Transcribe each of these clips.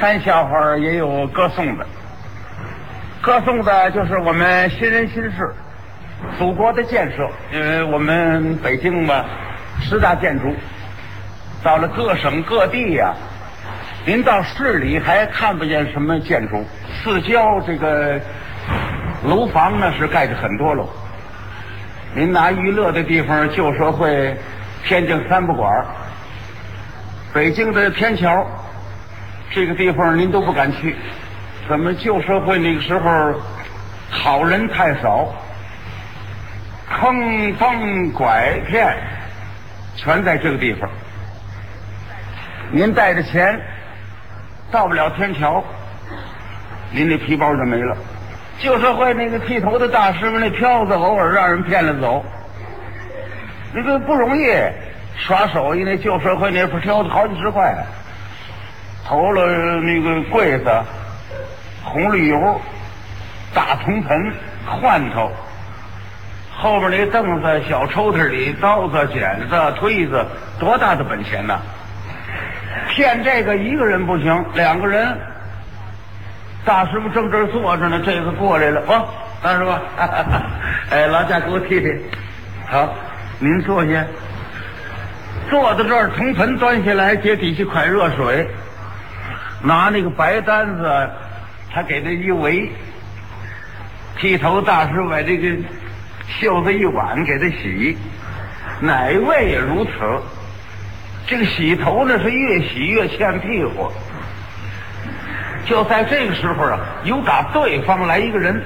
三笑话也有歌颂的，歌颂的就是我们新人新事，祖国的建设。因为我们北京嘛，十大建筑，到了各省各地呀、您到市里还看不见什么建筑，四郊这个楼房呢是盖着很多楼。您拿娱乐的地方，旧社会、天津三不管、北京的天桥，这个地方您都不敢去。怎么旧社会那个时候好人太少，坑蒙拐骗全在这个地方。您带着钱到不了天桥，您那皮包就没了。旧社会那个剃头的大师傅那票子偶尔让人骗了走，那个不容易。耍手艺那旧社会那不挑子好几十块，投了那个柜子、红绿油、大铜盆、换头，后边那凳子、小抽屉里刀子、剪子、推子，多大的本钱呐！骗这个一个人不行，两个人。大师傅正这儿坐着呢，这个过来了，哦，大师傅，哎，劳驾给我提提。好，您坐下。坐到这儿，铜盆端下来，接底下快热水，拿那个白单子，他给他一围。剃头大师把这个袖子一挽，给他洗。哪一位也如此。这个洗头呢，是越洗越欠屁股。就在这个时候啊，有打对方来一个人，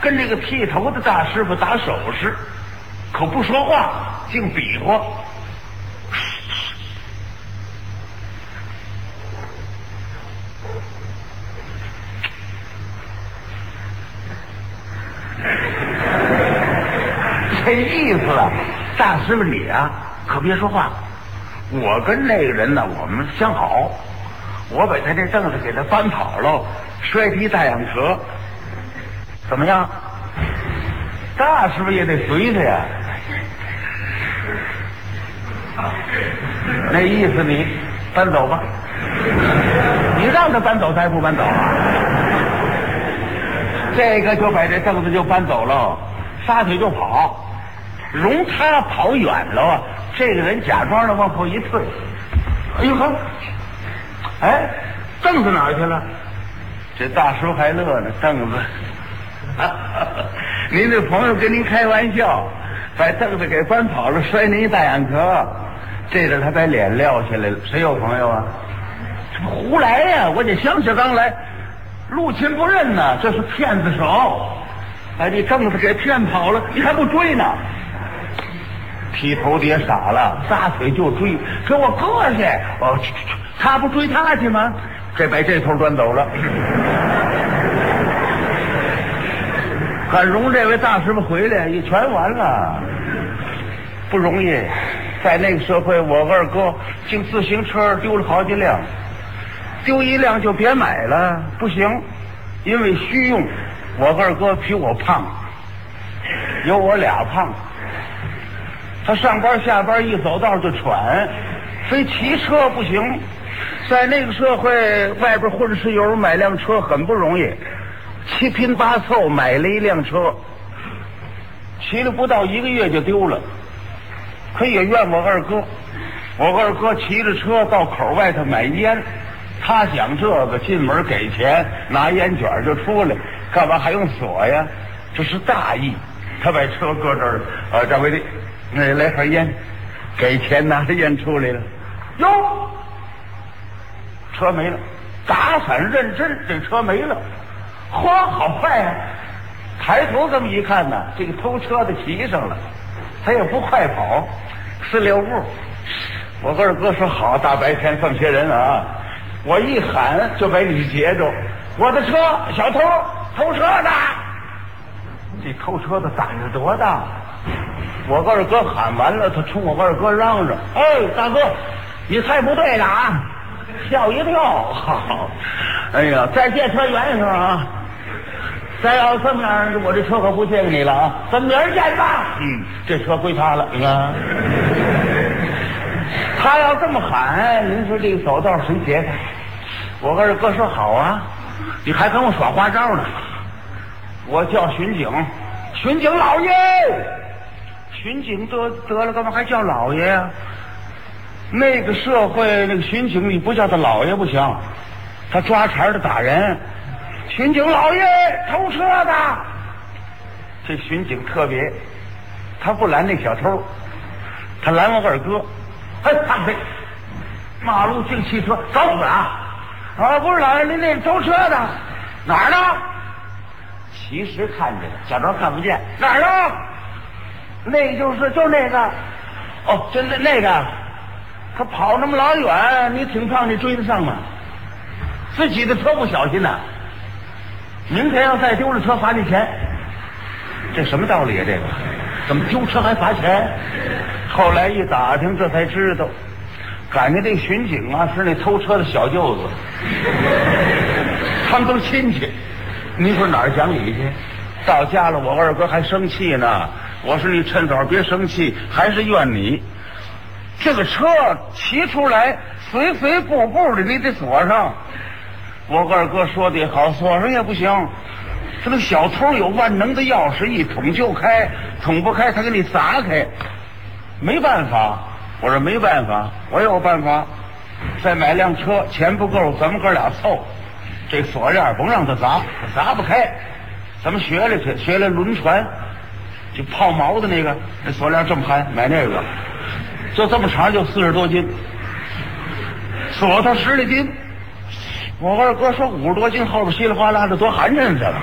跟这个剃头的大师傅打手势，可不说话，净比划。这意思啊，大师傅你啊，可别说话。我跟那个人呢，我们相好。我把他这凳子给他搬跑了，摔踢大氧车，怎么样？大师傅也得随他呀。那意思你搬走吧，你让他搬走，他也不搬走啊。这个就把这凳子就搬走了，撒腿就跑，容他跑远了啊。这个人假装的往后一退，哎呦呵。哎，凳子哪儿去了？这大叔还乐呢，凳子。您这朋友跟您开玩笑，把凳子给翻跑了，摔您一大眼壳。这阵他把脸撂下来了。谁有朋友啊？这不胡来呀！我这想起刚来，陆亲不认呐，这是骗子手，把你凳子给骗跑了，你还不追呢？剃头爹傻了，撒腿就追，给我过去！哦，去去去！他不追他去吗？这把这头端走了，很容这位大师傅回来也全完了，不容易。在那个社会，我二哥净自行车丢了好几辆，丢一辆就别买了，不行，因为虚用。我二哥比我胖，有我俩胖。他上班下班一走道就喘，非骑车不行。在那个社会，外边混吃油买辆车很不容易，七拼八凑买了一辆车，骑了不到一个月就丢了。可也怨我二哥，我二哥骑着车到口外头买烟，他想这个进门给钱拿烟卷就出来，干嘛还用锁呀？这是大意。他把车搁这儿，呃，掌柜的，那来盒烟，给钱拿着烟出来了，哟。车没了，打伞认真，这车没了，嚯，好快呀、抬头这么一看呢，这个偷车的骑上了，他也不快跑，四六步。我二哥说好，大白天这么些人啊，我一喊就把你截住，我的车，小偷偷车的。这偷车的胆子多大？我二哥喊完了，他冲我二哥嚷嚷：“哎，大哥，你猜不对了啊！”吓我一跳，好，哎呀，再借车远一点啊！再要这么样，我这车可不借给你了啊！咱明儿见吧。嗯，这车归他了，你看。他要这么喊，您说这个走道谁劫他？我二哥说好啊，你还跟我耍花招呢。我叫巡警，巡警老爷，巡警得得了，干嘛还叫老爷呀？那个社会那个巡警，你不叫他老爷不行，他抓茬的打人。巡警老爷，偷车的。这巡警特别，他不拦那小偷，他拦我二哥。哎，他呸！马路进汽车，找死啊！啊，不是老爷，您那偷车的哪儿呢？其实看见了，假装看不见。哪儿呢？那就是就那个。哦，就那那个，他跑那么老远，你挺胖，你追得上吗？自己的车不小心呐，明天要再丢了车，罚你钱。这什么道理啊？这个怎么丢车还罚钱？后来一打听，这才知道，感觉这巡警啊是那偷车的小舅子，他们都是亲戚。你说哪儿讲理去？到家了，我二哥还生气呢。我说你趁早别生气，还是怨你。这个车骑出来，随随步步的，你得锁上。我二哥说的好，锁上也不行。这个小偷有万能的钥匙，一捅就开，捅不开他给你砸开。没办法，我说没办法，我有办法。再买辆车，钱不够，咱们哥俩凑。这锁链甭让他砸，砸不开。咱们学了去，学了轮船，就泡毛的那个，那锁链这么憨，买那个，就这么长，就四十多斤，锁头十来斤。我二哥说五十多斤，后边稀里哗啦的多寒碜，去了。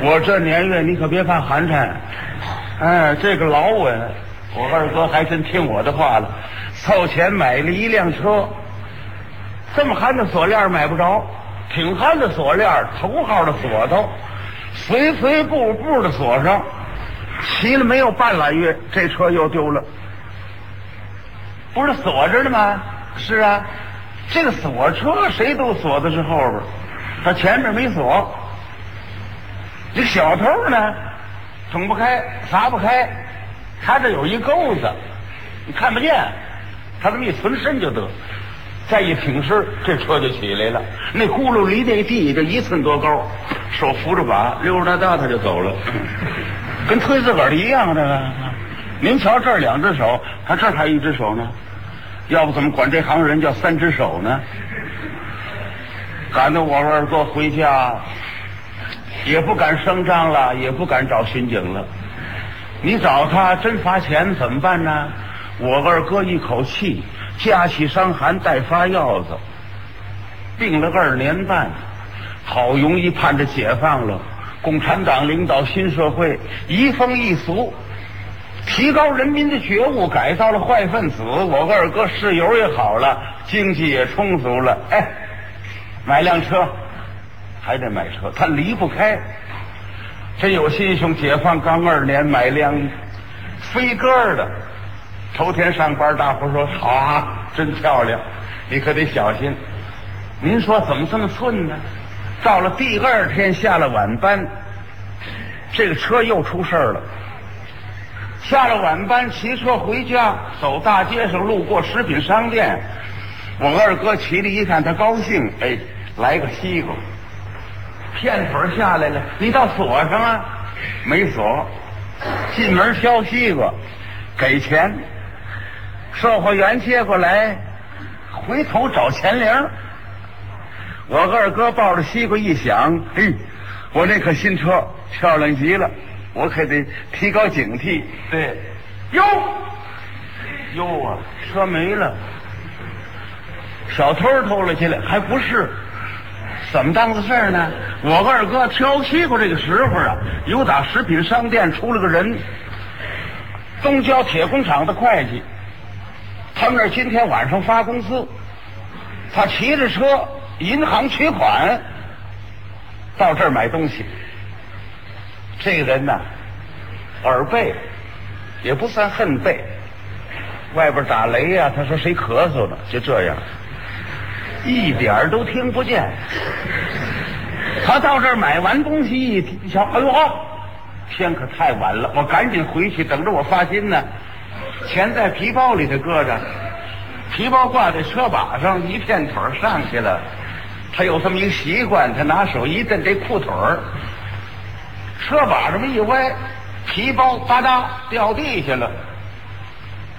我这年月，你可别怕寒碜。哎，这个老稳。我二哥还真听我的话了，凑钱买了一辆车。这么憨的锁链买不着。挺憨的锁链，头号的锁头，随随步步的锁上，骑了没有半拉月，这车又丢了。不是锁着呢吗？是啊，这个锁车谁都锁的是后边，他前面没锁。这小偷呢，捅不开，砸不开，他这有一钩子，你看不见，他这么一存身就得。再一挺身，这车就起来了。那轱辘离那地就一寸多高，手扶着把，溜溜达达他就走了，跟推自个儿的一样。这个，您瞧这儿两只手，他这儿还一只手呢。要不怎么管这行人叫三只手呢？赶得我二哥回家，也不敢声张了，也不敢找巡警了。你找他真罚钱怎么办呢？我二哥一口气。加起伤寒带发药子，病了二年半，好容易盼着解放了。共产党领导新社会，移风易俗，提高人民的觉悟，改造了坏分子。我二哥室友也好了，经济也充足了。哎，买辆车，还得买车，他离不开。真有心胸，解放刚二年，买辆飞鸽的。头天上班，大伙说好啊，真漂亮，你可得小心。您说怎么这么寸呢？到了第二天下了晚班，这个车又出事儿了。下了晚班，骑车回家，走大街上，路过食品商店，我二哥骑着一看，他高兴，哎，来个西瓜，片腿下来了，你倒锁上啊？没锁，进门挑西瓜，给钱。售货员接过来，回头找钱铃。我二哥抱着西瓜一想，嘿，我那可新车漂亮极了，我可得提高警惕。对，哟，哟啊，车没了，小偷偷了进来，还不是？怎么当回事儿呢？我二哥挑西瓜这个时候啊，有打食品商店出了个人，东郊铁工厂的会计。他们那今天晚上发工资，他骑着车银行取款，到这儿买东西。这个人呢，耳背，也不算恨背，外边打雷呀，他说谁咳嗽了，就这样，一点都听不见。他到这儿买完东西一瞧，哎呦，天可太晚了，我赶紧回去，等着我发薪呢。钱在皮包里头搁着，皮包挂在车把上，一片腿上去了。他有这么一个习惯，他拿手一蹬这裤腿儿，车把这么一歪，皮包吧嗒掉地下了。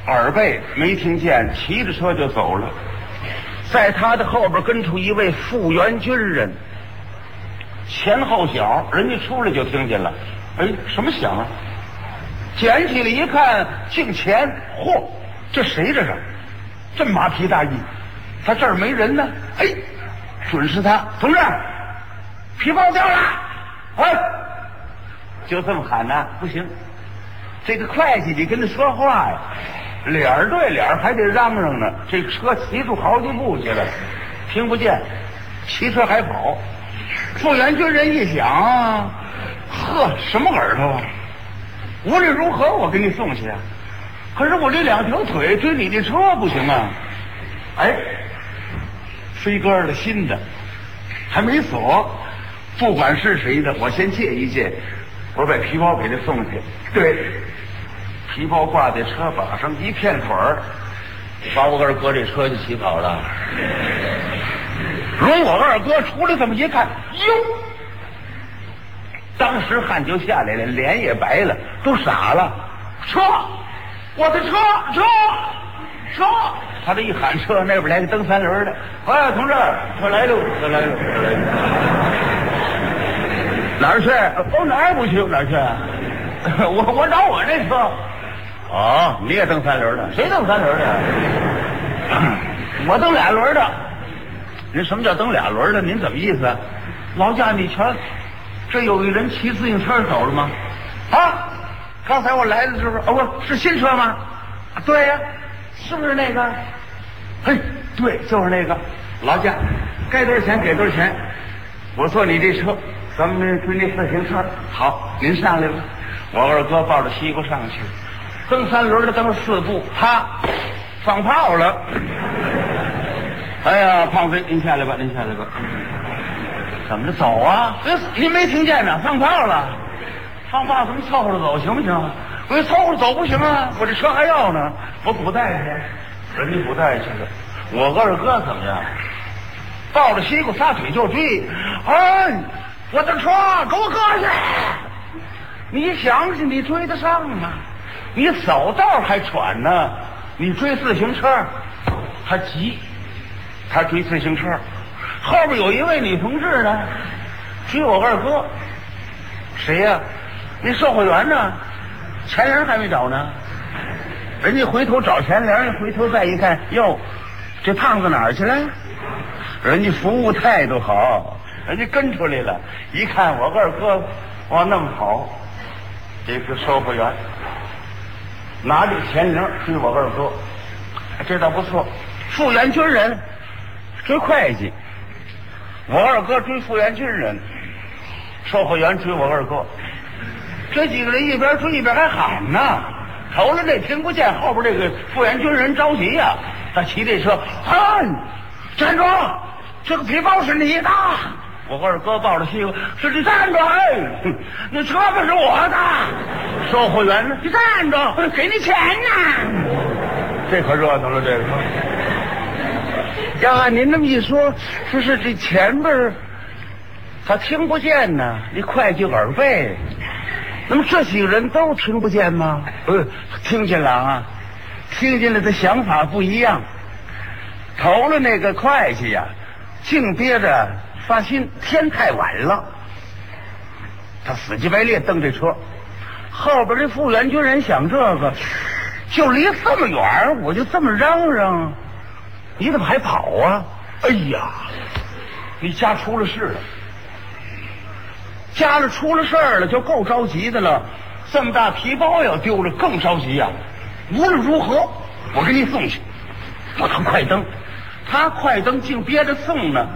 耳背没听见，骑着车就走了。在他的后边跟出一位复员军人，前后脚，人家出来就听见了。哎，什么响啊？捡起来一看，姓钱，嚯，这谁这是？这马皮大衣，他这儿没人呢。哎，准是他，同志，皮包掉了。哎，就这么喊呢，不行。这个会计，得跟他说话呀。脸对脸还得嚷嚷呢，这车骑出好几步去了，听不见，骑车还跑。复员军人一想，呵，什么耳朵啊？无论如何，我给你送去啊。可是我这两条腿追你的车不行啊！哎，飞鸽的新的，还没锁，不管是谁的，我先借一借。我把皮包给他送去。对。皮包挂在车把上，一片腿儿，把我二哥这车就骑跑了。容我二哥出来这么一看，哟，当时汗就下来了，脸也白了，都傻了。车，我的车，车，车！他这一喊车，那边来个蹬三轮的，哎，同志，我来喽，我来喽，快来喽！哪儿去？哦，哪儿不去？哪儿去？我我找我那车。哦，你也蹬三轮的？谁蹬三轮的？我蹬俩轮的。您什么叫蹬俩轮的？您怎么意思？劳驾你瞧，这有一人骑自行车走了吗？啊，刚才我来的时候，哦不是新车吗？对呀，是不是那个？嘿，对，就是那个。老家该多少钱给多少钱。我坐你这车，咱们推那自行车。好，您上来吧。我二哥抱着西瓜上去。蹬三轮的蹬四步，啪，放炮了！哎呀，胖飞，您下来吧，您下来吧。怎么着走啊？您没听见呢？放炮了！放炮怎么凑合着走行不行？我凑合着走不行啊！我这车还要呢，我古代去，人家古代去了。我二哥怎么样？抱着西瓜撒腿就追！哎，我的车给我搁下！你想想，你追得上吗？你走道还喘呢，你追自行车，他急，他追自行车，后边有一位女同志呢，追我二哥，谁呀？那售货员呢？钱人还没找呢，人家回头找钱铃，回头再一看，哟，这胖子哪儿去了？人家服务态度好，人家跟出来了，一看我二哥往那么跑，这是售货员。拿着钱铃追我二哥，这倒不错。复员军人追会计，我二哥追复员军人，售货员追我二哥。这几个人一边追一边还喊呢。头了这听不见，后边这个复员军人着急呀，他骑这车，嗨，站住！这个皮包是你的。我二哥抱着西瓜，说：“你站住！哎，那车可是我的。”售货员呢？你站住！给你钱呢。这可热闹了，这个。要按您那么一说，说是这前边他听不见呢。你会计耳背，那么这几个人都听不见吗？呃，听见了啊，听见了，他想法不一样。投了那个会计呀，净憋着。发心，天太晚了，他死乞白赖蹬这车，后边这复员军人想这个，就离这么远，我就这么嚷嚷，你怎么还跑啊？哎呀，你家出了事了，家里出了事儿了，就够着急的了，这么大皮包要丢了，更着急呀。无论如何，我给你送去。我他快蹬，他快蹬，竟憋着送呢。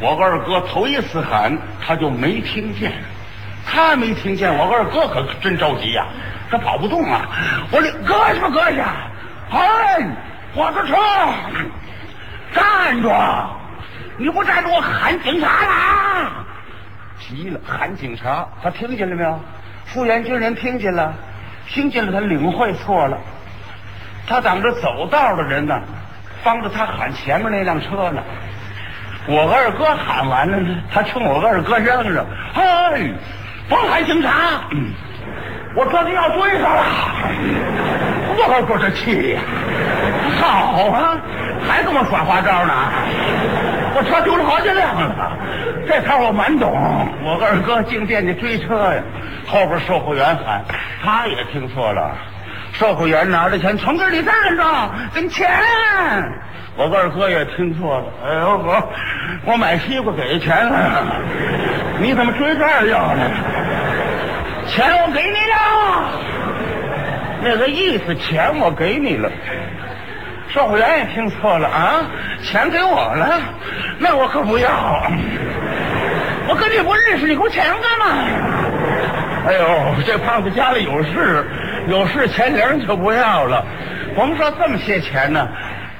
我二哥头一次喊，他就没听见，他没听见，我二哥可真着急呀，他跑不动啊！我搁下搁下，哎，我的车，站住！你不站住，我喊警察了！急了，喊警察，他听见了没有？复员军人听见了，听见了，他领会错了，他等着走道的人呢，帮着他喊前面那辆车呢。我二哥喊完了呢，他冲我二哥嚷嚷：“嘿，甭喊警察！我这就要追上了！”我二哥这气呀！好啊，还跟我耍花招呢！我车丢了好几辆了，这摊我蛮懂。我二哥净惦记追车呀，后边售货员喊，他也听错了。售货员拿着钱从这里站着，跟钱。我二哥也听错了，哎呦我我买西瓜给钱了，你怎么追这儿要呢？钱我给你了，那个意思钱我给你了。售货员也听错了啊，钱给我了，那我可不要。我跟你不认识，你给我钱干嘛？哎呦，这胖子家里有事，有事钱零就不要了。我们说这么些钱呢。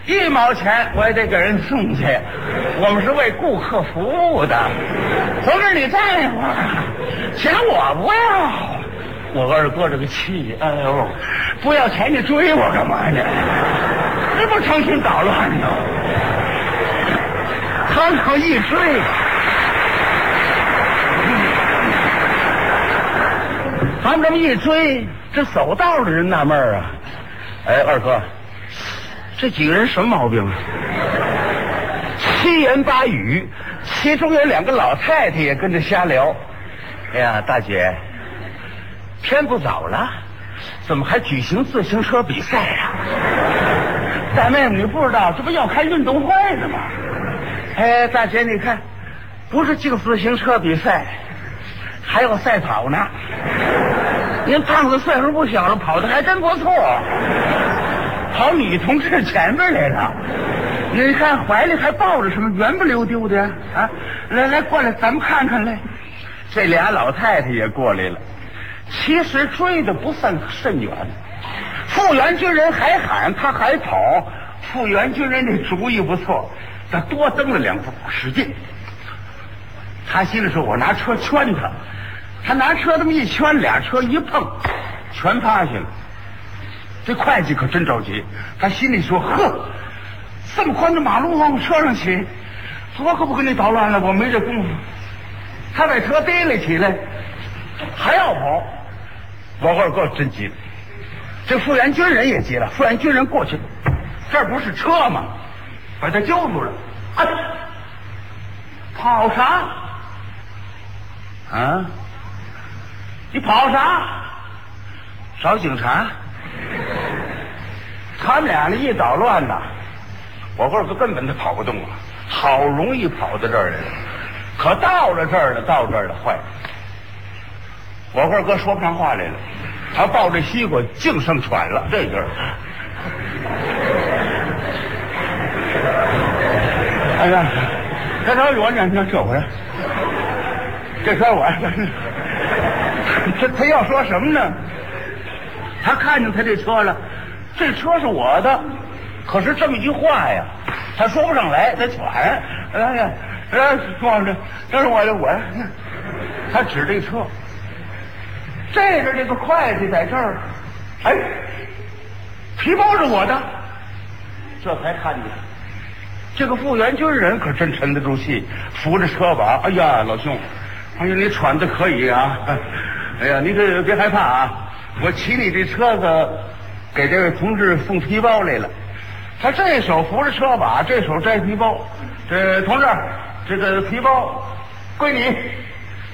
一毛钱我也得给人送去，我们是为顾客服务的。同志，你站一会儿，钱我不要。我二哥这个气，哎呦，不要钱你追我干嘛呢？这不成心捣乱呢？他这一追，他们这么一追，这走道的人纳闷啊。哎，二哥。这几个人什么毛病啊？七言八语，其中有两个老太太也跟着瞎聊。哎呀，大姐，天不早了，怎么还举行自行车比赛呀？大妹妹，你不知道这不要开运动会呢吗？哎，大姐，你看，不是竞自行车比赛，还有赛跑呢。您胖子岁数不小了，跑的还真不错。跑女同志前面来了，你看怀里还抱着什么，圆不溜丢的啊！来来，过来，咱们看看来。这俩老太太也过来了。其实追的不算甚远，复员军人还喊，他还跑。复员军人这主意不错，他多蹬了两步，使劲。他心里说：“我拿车圈他。”他拿车这么一圈，俩车一碰，全趴下了。这会计可真着急，他心里说：“呵，这么宽的马路往我车上骑，我可不跟你捣乱了，我没这功夫。”他把车提了起来，还要跑。我二哥真急了，这复员军人也急了。复员军人过去，这不是车吗？把他揪住了。哎，跑啥？啊？你跑啥？找警察？他们俩呢一捣乱呐，我二哥根本他跑不动了，好容易跑到这儿来了，可到了这儿了，到这儿了，坏了，我二哥说不上话来了，他抱着西瓜净剩喘了，这阵儿，哎呀，这车我呢，你这回，这车我，这他要说什么呢？他看见他这车了。这车是我的，可是这么一句话呀，他说不上来，他喘。哎呀，哎，撞着，这是我的，我。他指这车，这是这个会计在这儿。哎，皮包是我的，这才看见。这个复员军人可真沉得住气，扶着车把。哎呀，老兄，哎呀，你喘的可以啊。哎呀，你可别害怕啊，我骑你这车子。给这位同志送皮包来了，他这手扶着车把，这手摘皮包。这同志，这个皮包归你。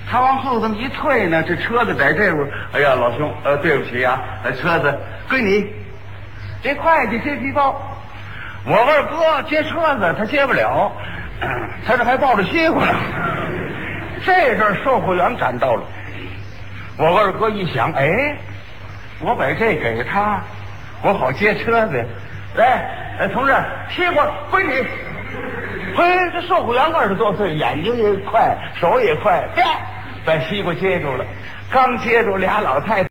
他往后这么一退呢，这车子在这边。哎呀，老兄，呃，对不起啊，车子归你。这会计接皮包，我二哥接车子，他接不了，他这还抱着西瓜呢。这阵售货员赶到了，我二哥一想，哎，我把这给他。我好接车子，来，哎，同志，西瓜归你。嘿，这售货员二十多岁，眼睛也快，手也快，把西瓜接住了。刚接住，俩老太太。